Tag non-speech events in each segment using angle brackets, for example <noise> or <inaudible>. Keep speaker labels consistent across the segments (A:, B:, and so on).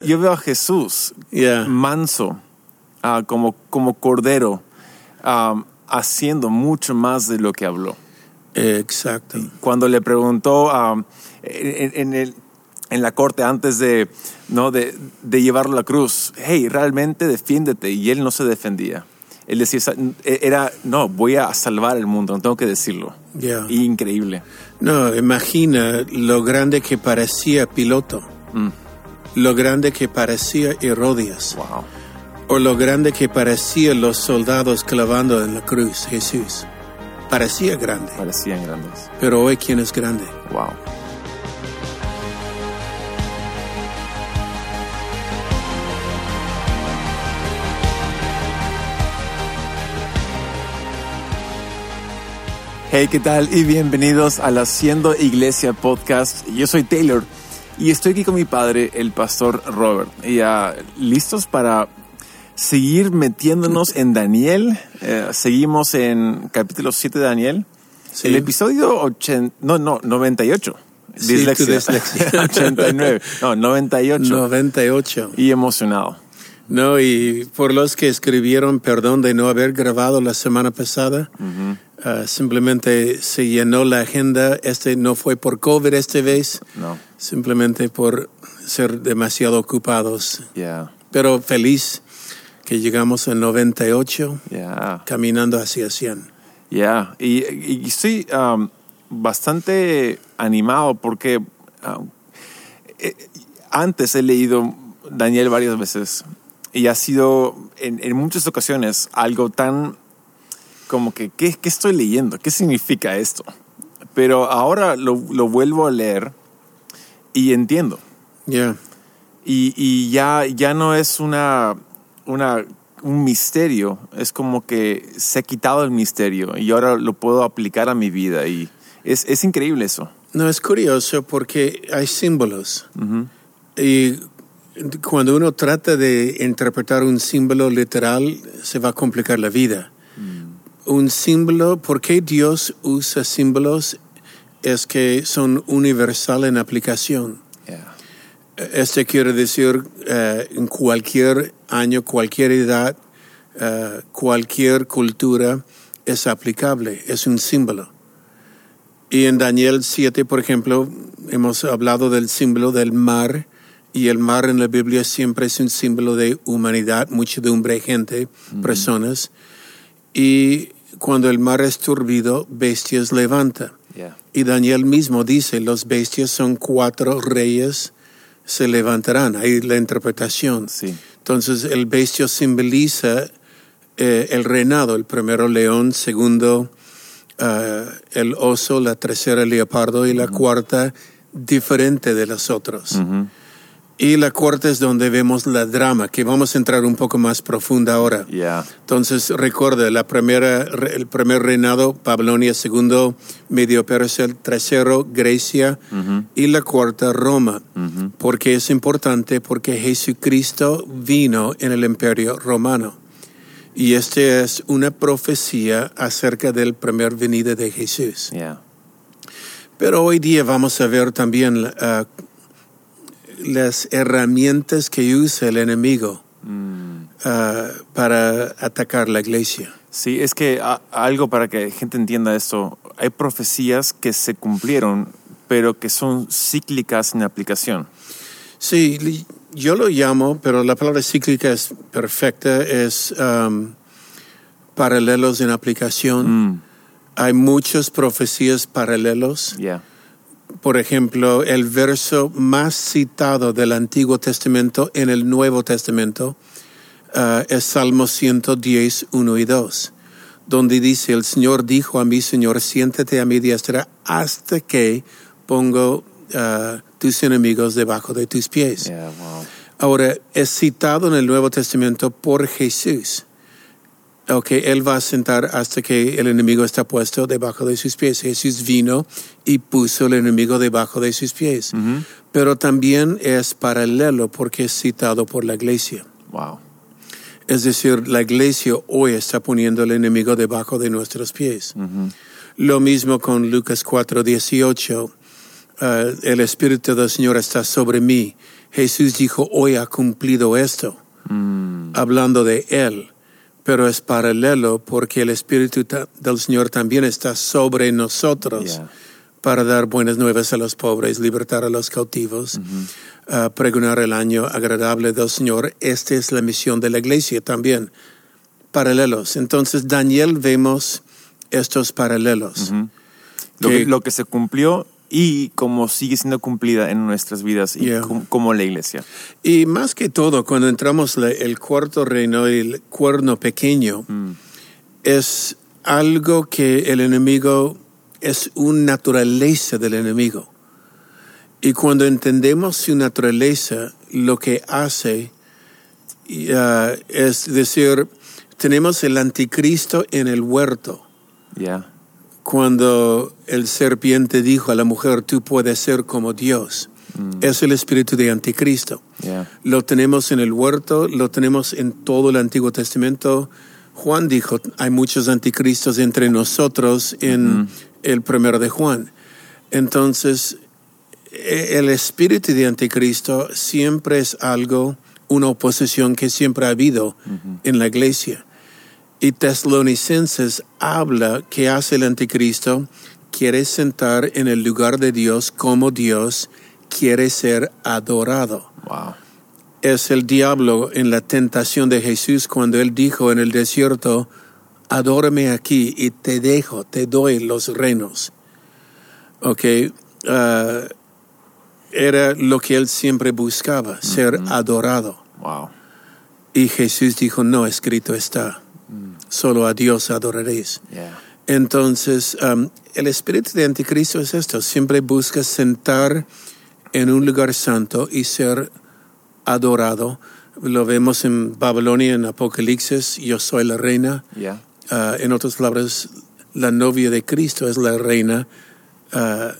A: Yo veo a Jesús
B: Yeah.
A: manso, ah, como, como cordero, ah, haciendo mucho más de lo que habló.
B: Exacto.
A: Cuando le preguntó ah, en, en el, en la corte antes de, ¿no? de, de llevarlo a la cruz, hey, realmente defiéndete. Y él no se defendía. Él decía, era, no, voy a salvar el mundo, no tengo que decirlo.
B: Yeah.
A: Increíble.
B: No, imagina lo grande que parecía Piloto,
A: Mm,
B: lo grande que parecía Herodias,
A: wow.
B: o lo grande que parecían los soldados clavando en la cruz Jesús. Parecía grande,
A: Parecían grandes.
B: pero hoy quién es grande.
A: Wow. Hey, ¿qué tal? Y bienvenidos al Haciendo Iglesia Podcast. Yo soy Taylor y estoy aquí con mi padre, el pastor Robert. Y ah, listos para seguir metiéndonos en Daniel. Eh, seguimos en capítulo 7 de Daniel.
B: Sí.
A: El episodio 80, no, no, 98.
B: Sí, tu dislexia.
A: 89. <laughs> No, 98.
B: 98.
A: Y emocionado.
B: No, y por los que escribieron perdón de no haber grabado la semana pasada, ah, simplemente se llenó la agenda. Este no fue por COVID esta vez,
A: No.
B: simplemente por ser demasiado ocupados.
A: Yeah.
B: Pero feliz que llegamos a 98,
A: Yeah.
B: caminando hacia 100.
A: Ya, y, y estoy um, bastante animado porque um, eh, antes he leído Daniel varias veces y ha sido en, en muchas ocasiones algo tan como que, ¿qué, qué estoy leyendo? ¿Qué significa esto? Pero ahora lo, lo vuelvo a leer y entiendo.
B: Ya,
A: Y, y ya, ya no es una, una, un misterio, es como que se ha quitado el misterio y ahora lo puedo aplicar a mi vida y es, es increíble eso.
B: No, es curioso porque hay símbolos. Y cuando uno trata de interpretar un símbolo literal, se va a complicar la vida. Un símbolo, ¿por qué Dios usa símbolos? Es que son universal en aplicación.
A: Yeah.
B: Este quiere decir eh, en cualquier año, cualquier edad, eh, cualquier cultura es aplicable, es un símbolo. Y en Daniel 7, por ejemplo, hemos hablado del símbolo del mar, y el mar en la Biblia siempre es un símbolo de humanidad, muchedumbre, gente, personas. Y cuando el mar es turbido, bestias levanta.
A: Yeah.
B: Y Daniel mismo dice, los bestias son cuatro reyes, se levantarán. Ahí la interpretación.
A: Sí.
B: Entonces el bestio simboliza eh, el reinado, el primero león, segundo ah, el oso, la tercera el leopardo y la cuarta diferente de los otros.
A: Ujú.
B: Y la cuarta es donde vemos la drama, que vamos a entrar un poco más profunda ahora.
A: Yeah.
B: Entonces, recuerda, la primera, el primer reinado, Babilonia, segundo, Medio Persia, el tercero, Grecia, y la cuarta, Roma.
A: Ujú.
B: Porque es importante, porque Jesucristo vino en el imperio romano. Y esta es una profecía acerca del primer venida de Jesús.
A: Yeah.
B: Pero hoy día vamos a ver también ah, las herramientas que usa el enemigo
A: Mm.
B: ah, para atacar la iglesia.
A: Sí, es que a- algo para que la gente entienda esto, hay profecías que se cumplieron, pero que son cíclicas en aplicación.
B: Sí, yo lo llamo, pero la palabra cíclica es perfecta, es um, paralelos en aplicación.
A: Mm.
B: Hay muchas profecías paralelos.
A: Yeah.
B: Por ejemplo, el verso más citado del Antiguo Testamento en el Nuevo Testamento ah, es Salmo 110, 1 y 2, donde dice, el Señor dijo a mi Señor, siéntate a mi diestra hasta que pongo ah, tus enemigos debajo de tus pies.
A: Yeah, wow.
B: Ahora, es citado en el Nuevo Testamento por Jesús. Ok, Él va a sentar hasta que el enemigo está puesto debajo de sus pies. Jesús vino y puso el enemigo debajo de sus pies. Pero también es paralelo porque es citado por la iglesia.
A: Wow.
B: Es decir, la iglesia hoy está poniendo el enemigo debajo de nuestros pies. Lo mismo con Lucas 4, 18. ah, el Espíritu del Señor está sobre mí Jesús dijo, hoy ha cumplido esto,
A: Mm,
B: hablando de Él, pero es paralelo porque el Espíritu del Señor también está sobre nosotros
A: yeah.
B: para dar buenas nuevas a los pobres, libertar a los cautivos, ah, pregonar el año agradable del Señor. Esta es la misión de la iglesia también, paralelos. Entonces, Daniel vemos estos paralelos. Que-
A: que, lo que se cumplió y cómo sigue siendo cumplida en nuestras vidas y
B: Yeah.
A: com- como la iglesia.
B: Y más que todo, cuando entramos el cuarto reino, el cuerno pequeño,
A: Mm,
B: es algo que el enemigo es una naturaleza del enemigo. Y cuando entendemos su naturaleza, lo que hace ah, es decir, tenemos el anticristo en el huerto.
A: yeah.
B: Cuando el serpiente dijo a la mujer, tú puedes ser como Dios. Es el espíritu de anticristo.
A: Yeah.
B: Lo tenemos en el huerto, lo tenemos en todo el Antiguo Testamento. Juan dijo, hay muchos anticristos entre nosotros en el primero de Juan. Entonces, e- el espíritu de anticristo siempre es algo, una oposición que siempre ha habido en la iglesia. Y Tesalonicenses habla que hace el anticristo, quiere sentar en el lugar de Dios como Dios, quiere ser adorado
A: Wow.
B: es el diablo en la tentación de Jesús cuando él dijo en el desierto, adórame aquí y te dejo, te doy los reinos. Ok, ah, era lo que él siempre buscaba, ser adorado.
A: Wow.
B: Y Jesús dijo, no, escrito está, solo a Dios adoraréis.
A: Yeah.
B: Entonces, um, el espíritu de anticristo es esto, siempre busca sentar en un lugar santo y ser adorado. Lo vemos en Babilonia, en Apocalipsis, yo soy la reina.
A: Yeah.
B: Ah, en otras palabras, la novia de Cristo es la reina, ah,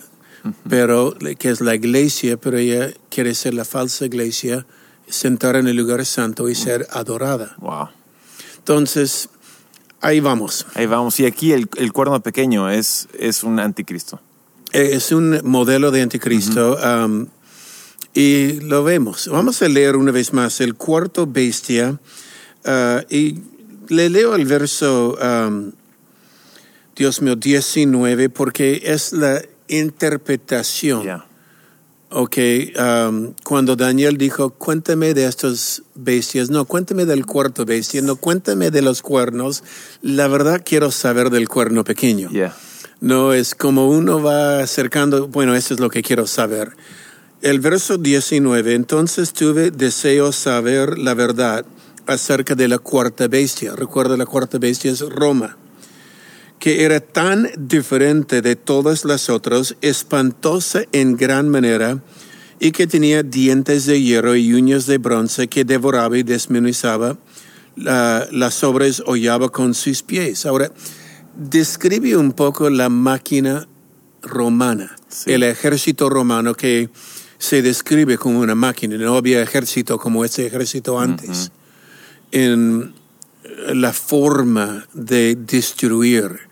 B: pero que es la iglesia, pero ella quiere ser la falsa iglesia, sentar en el lugar santo y ser adorada.
A: Wow.
B: Entonces, ahí vamos.
A: Ahí vamos. Y aquí el, el cuerno pequeño es, es un anticristo.
B: Es un modelo de anticristo um, y lo vemos. Vamos a leer una vez más el cuarto bestia uh, y le leo el verso, um, Dios mío, 19, porque es la interpretación.
A: Yeah.
B: Ok, um, cuando Daniel dijo, cuéntame de estos bestias, no, cuéntame del cuarto bestia, no, cuéntame de los cuernos, la verdad quiero saber del cuerno pequeño.
A: Yeah.
B: No, es como uno va acercando, bueno, eso es lo que quiero saber. El verso 19, entonces tuve deseo saber la verdad acerca de la cuarta bestia. Recuerda, la cuarta bestia es Roma, que era tan diferente de todas las otras, espantosa en gran manera, y que tenía dientes de hierro y uñas de bronce que devoraba y desmenuzaba la- las sobres hollaba con sus pies. Ahora, describe un poco la máquina romana,
A: Sí.
B: el ejército romano que se describe como una máquina. No había ejército como este ejército antes. En la forma de destruir.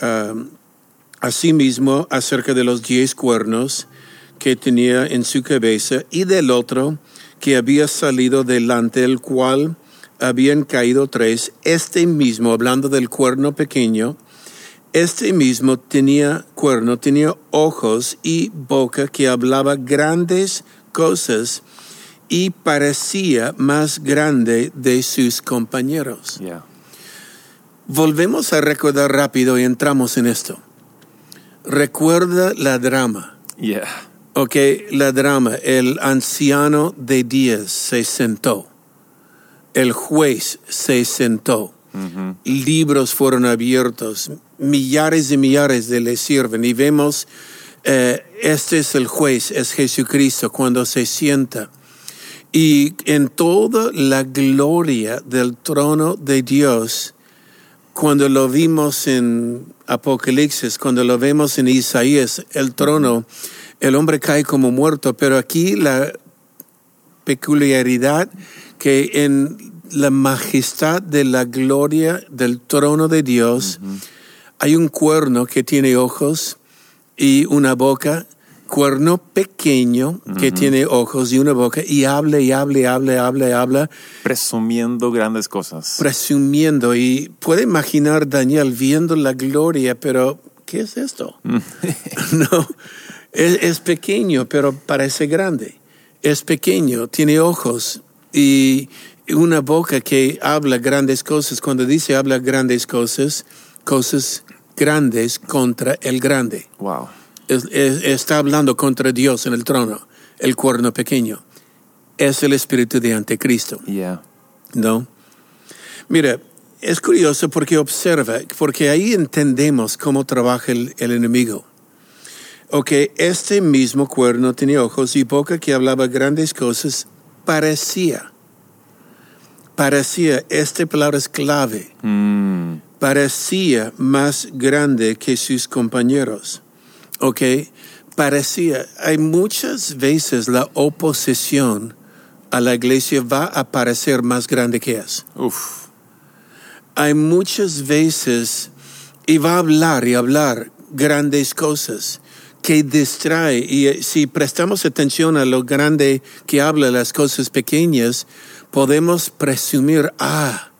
B: Um, asimismo, acerca de los diez cuernos que tenía en su cabeza y del otro que había salido delante, el cual habían caído tres, este mismo, hablando del cuerno pequeño, este mismo tenía cuerno, tenía ojos y boca que hablaba grandes cosas y parecía más grande de sus compañeros. Volvemos a recordar rápido y entramos en esto. Recuerda la drama.
A: Yeah.
B: Ok, la drama. El anciano de días se sentó. El juez se sentó.
A: Mhm.
B: Libros fueron abiertos. Millares y millares de le sirven. Y vemos, eh, este es el juez, es Jesucristo cuando se sienta. Y en toda la gloria del trono de Dios, cuando lo vimos en Apocalipsis, cuando lo vemos en Isaías, el trono, el hombre cae como muerto, pero aquí la peculiaridad que en la majestad de la gloria del trono de Dios hay un cuerno que tiene ojos y una boca cuerno pequeño que tiene ojos y una boca y habla y habla y habla y habla y habla.
A: Presumiendo grandes cosas.
B: Presumiendo. Y puede imaginar Daniel viendo la gloria, pero ¿qué es esto? <laughs> no, es, es, pequeño, pero parece grande. Es pequeño, tiene ojos y una boca que habla grandes cosas. Cuando dice habla grandes cosas, cosas grandes contra el grande.
A: Wow
B: está hablando contra Dios en el trono, el cuerno pequeño. Es el espíritu de anticristo.
A: Yeah.
B: ¿No? Mira, es curioso porque observa, porque ahí entendemos cómo trabaja el, el enemigo. Ok, este mismo cuerno tenía ojos y boca que hablaba grandes cosas, parecía. Parecía, esta palabra es clave.
A: Mm.
B: Parecía más grande que sus compañeros. ¿Ok? Parecía, hay muchas veces la oposición a la iglesia va a parecer más grande que es.
A: Uf.
B: Hay muchas veces, y va a hablar y hablar grandes cosas que distrae. Y eh, si prestamos atención a lo grande que habla las cosas pequeñas, podemos presumir, ah,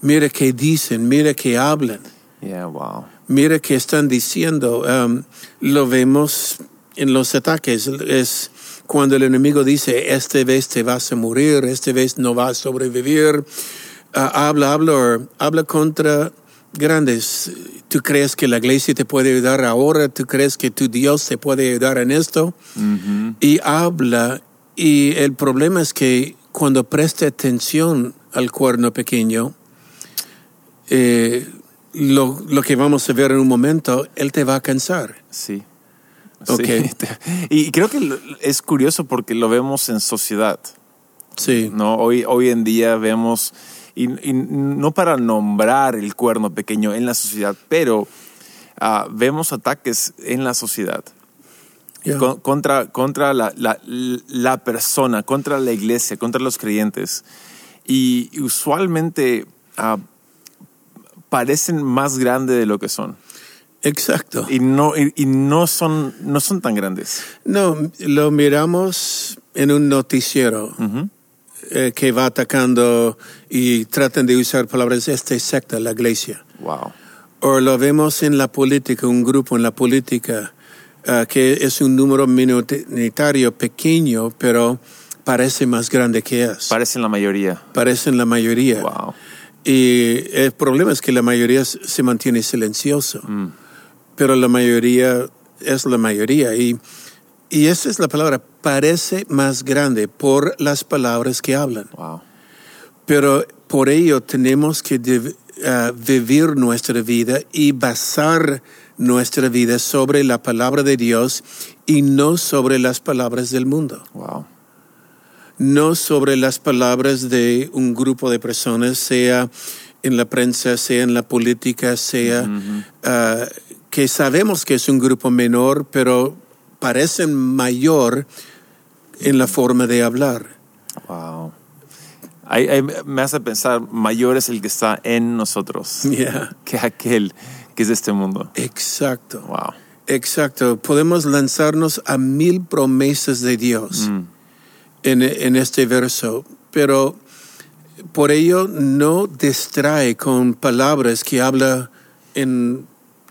B: mira que dicen, mira que hablan.
A: Yeah, wow.
B: Mira que están diciendo, um, lo vemos en los ataques, es cuando el enemigo dice, esta vez te vas a morir, esta vez no vas a sobrevivir, uh, habla, habla, habla contra grandes. ¿Tú crees que la iglesia te puede ayudar ahora? ¿Tú crees que tu Dios te puede ayudar en esto? Y habla, y el problema es que cuando preste atención al cuerno pequeño, eh, lo, lo, que vamos a ver en un momento, él te va a cansar.
A: Sí.
B: Okay.
A: sí. <laughs> Y creo que es curioso porque lo vemos en sociedad.
B: Sí.
A: ¿no? Hoy, hoy en día vemos, y, y no para nombrar el cuerno pequeño en la sociedad, pero uh, vemos ataques en la sociedad.
B: Yeah.
A: Con, contra contra la, la, la, persona, contra la iglesia, contra los creyentes. Y usualmente uh, parecen más grandes de lo que son.
B: Exacto.
A: Y no, y, y, no, son, no son tan grandes.
B: No, lo miramos en un noticiero
A: uh -huh.
B: eh, que va atacando y tratan de usar palabras, esta secta, la iglesia.
A: Wow.
B: O lo vemos en la política, un grupo en la política uh, que es un número minoritario pequeño, pero parece más grande que es.
A: Parecen la mayoría.
B: Parecen la mayoría.
A: Wow.
B: Y el problema es que la mayoría se mantiene silencioso,
A: mm.
B: pero la mayoría es la mayoría. Y, y esa es la palabra, parece más grande por las palabras que hablan.
A: Wow.
B: Pero por ello tenemos que de, uh, vivir nuestra vida y basar nuestra vida sobre la palabra de Dios y no sobre las palabras del mundo.
A: Wow
B: no sobre las palabras de un grupo de personas, sea en la prensa, sea en la política, sea
A: uh -huh.
B: uh, que sabemos que es un grupo menor, pero parecen mayor en la forma de hablar.
A: Wow. Me hace pensar, mayor es el que está en nosotros
B: yeah.
A: que aquel que es de este mundo.
B: Exacto.
A: Wow.
B: Exacto. Podemos lanzarnos a mil promesas de Dios.
A: Mm
B: en, en, este verso, pero por ello no distrae con palabras que habla en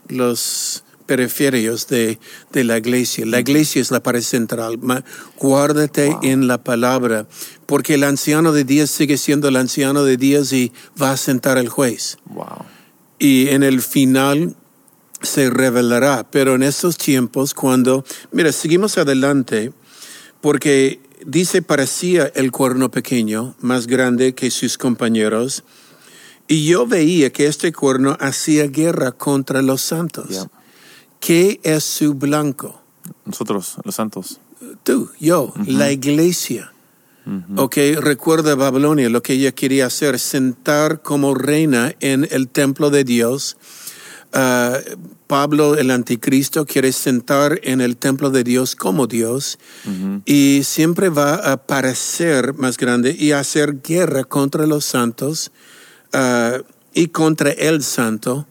B: los periferios de, de la iglesia. La iglesia es la pared central. Guárdate wow. en la palabra, porque el anciano de días sigue siendo el anciano de días y va a sentar el juez.
A: Wow.
B: Y en el final se revelará, pero en estos tiempos cuando, mira, seguimos adelante, porque dice parecía el cuerno pequeño, más grande que sus compañeros, y yo veía que este cuerno hacía guerra contra los santos.
A: Yeah.
B: ¿Qué es su blanco?
A: Nosotros, los santos.
B: Tú, yo, uh -huh. la iglesia.
A: Uh -huh.
B: Ok, recuerda Babilonia, lo que ella quería hacer, sentar como reina en el templo de Dios. Uh, Pablo, el anticristo, quiere sentar en el templo de Dios como Dios
A: uh -huh.
B: y siempre va a parecer más grande y hacer guerra contra los santos uh, y contra el santo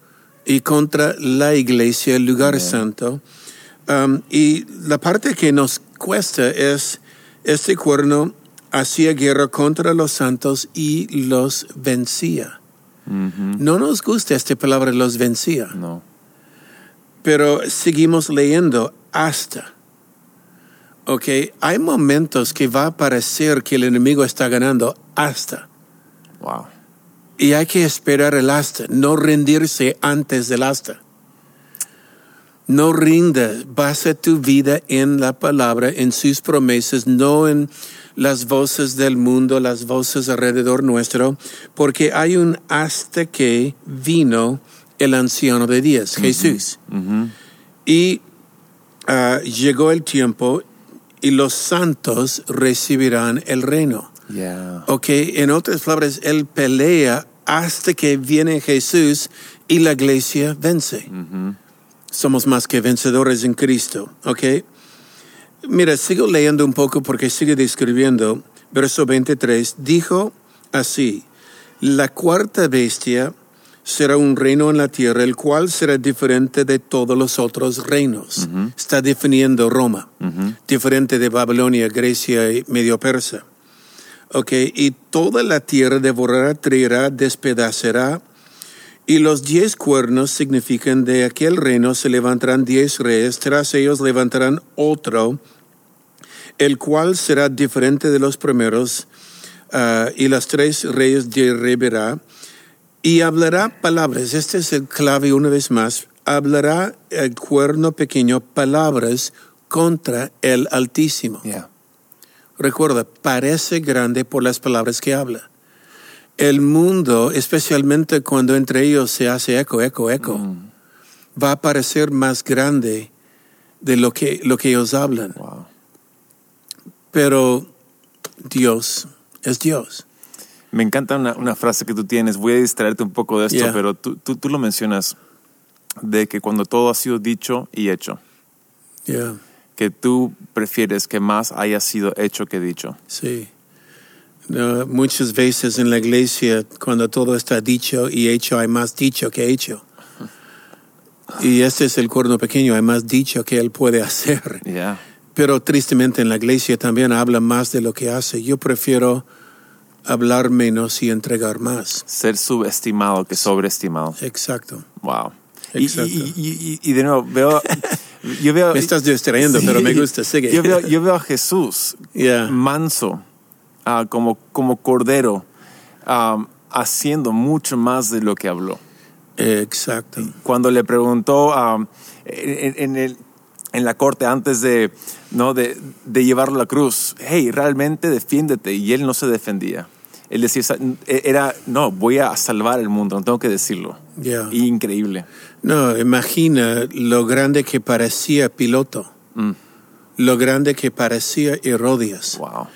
B: y contra la iglesia, el lugar santo. Um, y la parte que nos cuesta es, este cuerno hacía guerra contra los santos y los vencía. No nos gusta esta palabra, los vencía,
A: No.
B: pero seguimos leyendo hasta. Ok, hay momentos que va a parecer que el enemigo está ganando hasta.
A: Wow.
B: Y hay que esperar el hasta, no rendirse antes del hasta. No rindas, basa tu vida en la palabra, en sus promesas, no en las voces del mundo, las voces alrededor nuestro, porque hay un hasta que vino el anciano de días, Jesús. Y ah, llegó el tiempo y los santos recibirán el reino.
A: Yeah.
B: Ok, en otras palabras, él pelea hasta que viene Jesús y la iglesia vence. Somos más que vencedores en Cristo. Ok. Mira, sigo leyendo un poco porque sigue describiendo. Verso 23. Dijo así: La cuarta bestia será un reino en la tierra, el cual será diferente de todos los otros reinos. Está definiendo Roma,
A: Ujú.
B: diferente de Babilonia, Grecia y Medio Persa. Ok, y toda la tierra devorará, traerá, despedazará. Y los diez cuernos significan de aquel reino se levantarán diez reyes, tras ellos levantarán otro, el cual será diferente de los primeros, ah, y las tres reyes derribará, y hablará palabras. Este es el clave una vez más. Hablará el cuerno pequeño palabras contra el Altísimo.
A: Yeah.
B: Recuerda, parece grande por las palabras que habla. El mundo, especialmente cuando entre ellos se hace eco, eco, eco,
A: Mm.
B: va a parecer más grande de lo que, lo que ellos hablan.
A: Wow.
B: Pero Dios es Dios.
A: Me encanta una, una frase que tú tienes. Voy a distraerte un poco de esto,
B: Yeah.
A: pero tú, tú, tú lo mencionas de que cuando todo ha sido dicho y hecho,
B: Yeah,
A: que tú prefieres que más haya sido hecho que dicho.
B: sí. No, muchas veces en la iglesia, cuando todo está dicho y hecho, hay más dicho que hecho. <laughs> Y este es el cuerno pequeño, hay más dicho que él puede hacer.
A: Yeah.
B: Pero tristemente en la iglesia también habla más de lo que hace. Yo prefiero hablar menos y entregar más.
A: Ser subestimado que sobreestimado.
B: Exacto.
A: Wow. Y,
B: Exacto.
A: y- y- y- y de nuevo, veo. <laughs> Yo veo
B: Me estás distrayendo, pero me gusta. Sigue.
A: Yo veo, yo veo a Jesús
B: Yeah.
A: manso, ah, como, como cordero, ah, haciendo mucho más de lo que habló.
B: Exacto.
A: Cuando le preguntó ah, en, en el, en la corte antes de, ¿no? de, de llevarlo a la cruz, hey, realmente defiéndete. Y él no se defendía. Él decía, era, no, voy a salvar el mundo, no tengo que decirlo.
B: Yeah.
A: Increíble.
B: No, imagina lo grande que parecía Piloto,
A: Mm,
B: lo grande que parecía Herodias,
A: wow.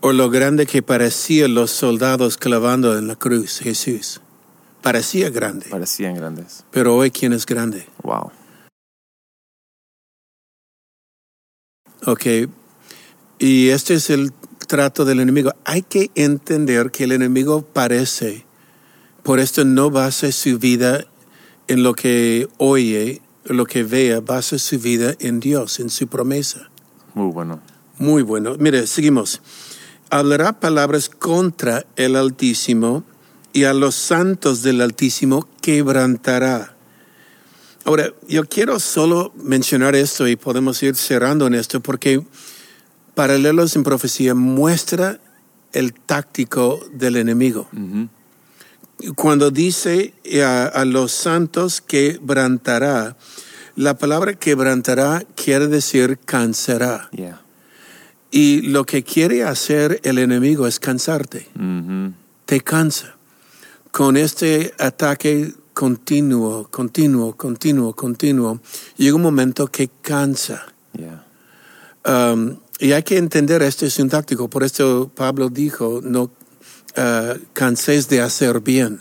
B: o lo grande que parecía los soldados clavando en la cruz, Jesús. Parecía grande,
A: Parecían grandes.
B: pero hoy ¿quién es grande?
A: Wow.
B: Ok. Y este es el trato del enemigo. Hay que entender que el enemigo parece, por esto no basa su vida en lo que oye, lo que vea, basa su vida en Dios, en su promesa.
A: Muy bueno.
B: Muy bueno. Mire, seguimos. Hablará palabras contra el Altísimo y a los santos del Altísimo quebrantará. Ahora, yo quiero solo mencionar esto y podemos ir cerrando en esto porque Paralelos en Profecía muestra el táctico del enemigo. Cuando dice a, a los santos quebrantará, la palabra quebrantará quiere decir cansará.
A: Yeah.
B: Y lo que quiere hacer el enemigo es cansarte. Te cansa. Con este ataque continuo, continuo, continuo, continuo, llega un momento que cansa.
A: Yeah.
B: Um, y hay que entender, este es un táctico. Por esto Pablo dijo, no uh, canséis de hacer bien.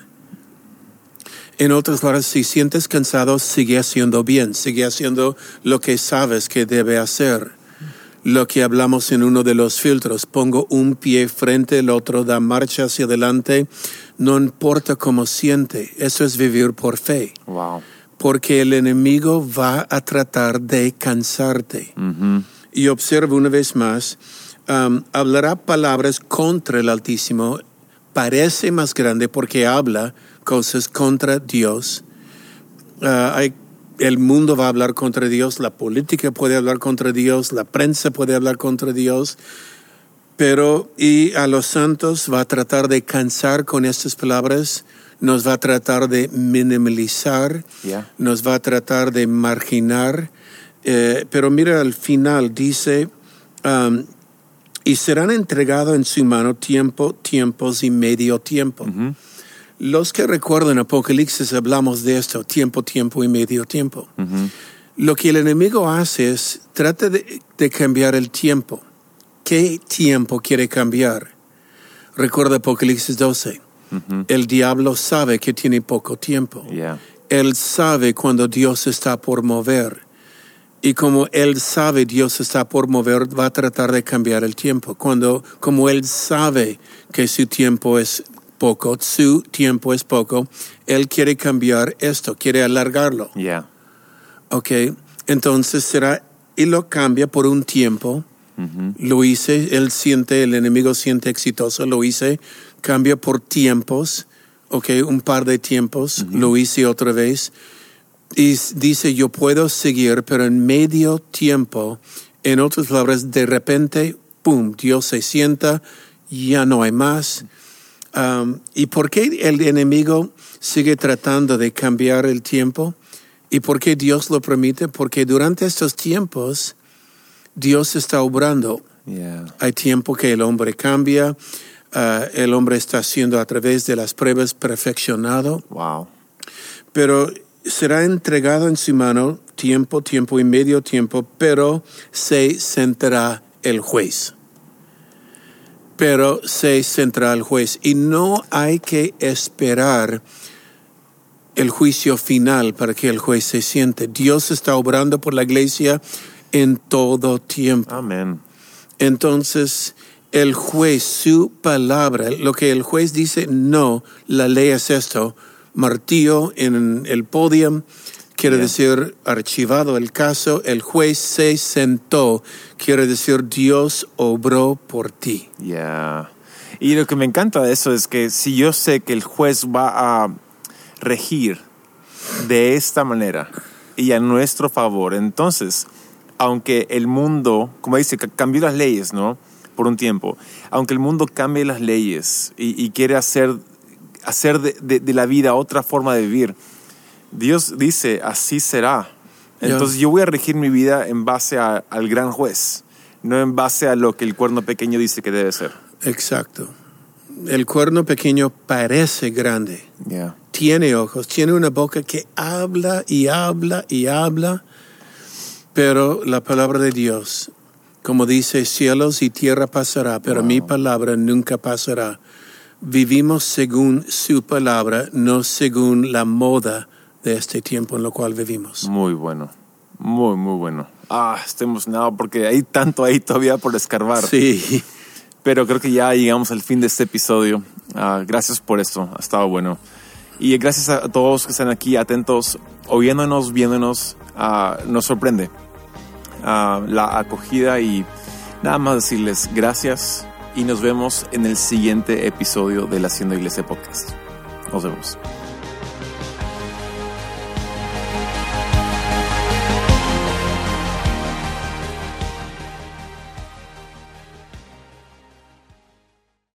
B: En otras palabras, si sientes cansado, sigue haciendo bien, sigue haciendo lo que sabes que debe hacer. Lo que hablamos en uno de los filtros, pongo un pie frente al otro, da marcha hacia adelante, no importa cómo siente, eso es vivir por fe.
A: Wow.
B: porque el enemigo va a tratar de cansarte. Y observa una vez más, um, hablará palabras contra el Altísimo, parece más grande porque habla cosas contra Dios. Uh, hay, el mundo va a hablar contra Dios, la política puede hablar contra Dios, la prensa puede hablar contra Dios, pero y a los santos va a tratar de cansar con estas palabras, nos va a tratar de minimalizar,
A: Yeah.
B: nos va a tratar de marginar, eh, pero mira al final dice, um, y serán entregados en su mano tiempo, tiempos y medio tiempo. Los que recuerdan Apocalipsis hablamos de esto, tiempo, tiempo y medio tiempo. Lo que el enemigo hace es trata de, de cambiar el tiempo. ¿Qué tiempo quiere cambiar? Recuerda Apocalipsis 12. El diablo sabe que tiene poco tiempo.
A: Yeah.
B: Él sabe cuando Dios está por mover. Y como Él sabe Dios está por mover, va a tratar de cambiar el tiempo. Cuando, como Él sabe que su tiempo es poco, su tiempo es poco, Él quiere cambiar esto, quiere alargarlo.
A: Yeah.
B: Ok, entonces será, y lo cambia por un tiempo. Lo hice, él siente, el enemigo siente exitoso, lo hice, cambia por tiempos, ok, un par de tiempos, lo hice otra vez. Y dice, yo puedo seguir, pero en medio tiempo, en otras palabras, de repente, ¡pum!, Dios se sienta, ya no hay más. Um, ¿Y por qué el enemigo sigue tratando de cambiar el tiempo? ¿Y por qué Dios lo permite? Porque durante estos tiempos Dios está obrando.
A: Yeah.
B: Hay tiempo que el hombre cambia, ah, el hombre está siendo a través de las pruebas perfeccionado,
A: Wow.
B: pero será entregado en su mano tiempo, tiempo y medio tiempo, pero se sentará el juez. Pero se sentará el juez. Y no hay que esperar el juicio final para que el juez se siente. Dios está obrando por la iglesia en todo tiempo.
A: Amén.
B: Entonces, el juez, su palabra, lo que el juez dice, no, la ley es esto, martillo en el podio, quiere
A: Yeah.
B: decir archivado el caso, el juez se sentó, quiere decir Dios obró por ti.
A: Yeah. Y lo que me encanta de eso es que si yo sé que el juez va a regir de esta manera y a nuestro favor, entonces, aunque el mundo, como dice, ca- cambió las leyes, ¿no? Por un tiempo, aunque el mundo cambie las leyes y, y quiere hacer, hacer de, de- de la vida otra forma de vivir, Dios dice, así será. Entonces yo voy a regir mi vida en base a- al gran juez, no en base a lo que el cuerno pequeño dice que debe ser.
B: Exacto. El cuerno pequeño parece grande,
A: Yeah.
B: tiene ojos, tiene una boca que habla y habla y habla, pero la palabra de Dios, como dice, cielos y tierra pasará, pero mi palabra nunca pasará. Vivimos según su palabra, no según la moda de este tiempo en lo cual vivimos.
A: Muy bueno. Muy, muy bueno. Ah, estoy emocionado porque hay tanto ahí todavía por escarbar.
B: Sí,
A: Pero creo que ya llegamos al fin de este episodio. Ah, gracias por esto. Ha estado bueno. Y gracias a todos que están aquí atentos, oyéndonos, viéndonos. Ah, nos sorprende ah, la acogida y nada más decirles gracias y nos vemos en el siguiente episodio de la Haciendo Iglesia Podcast. Nos vemos.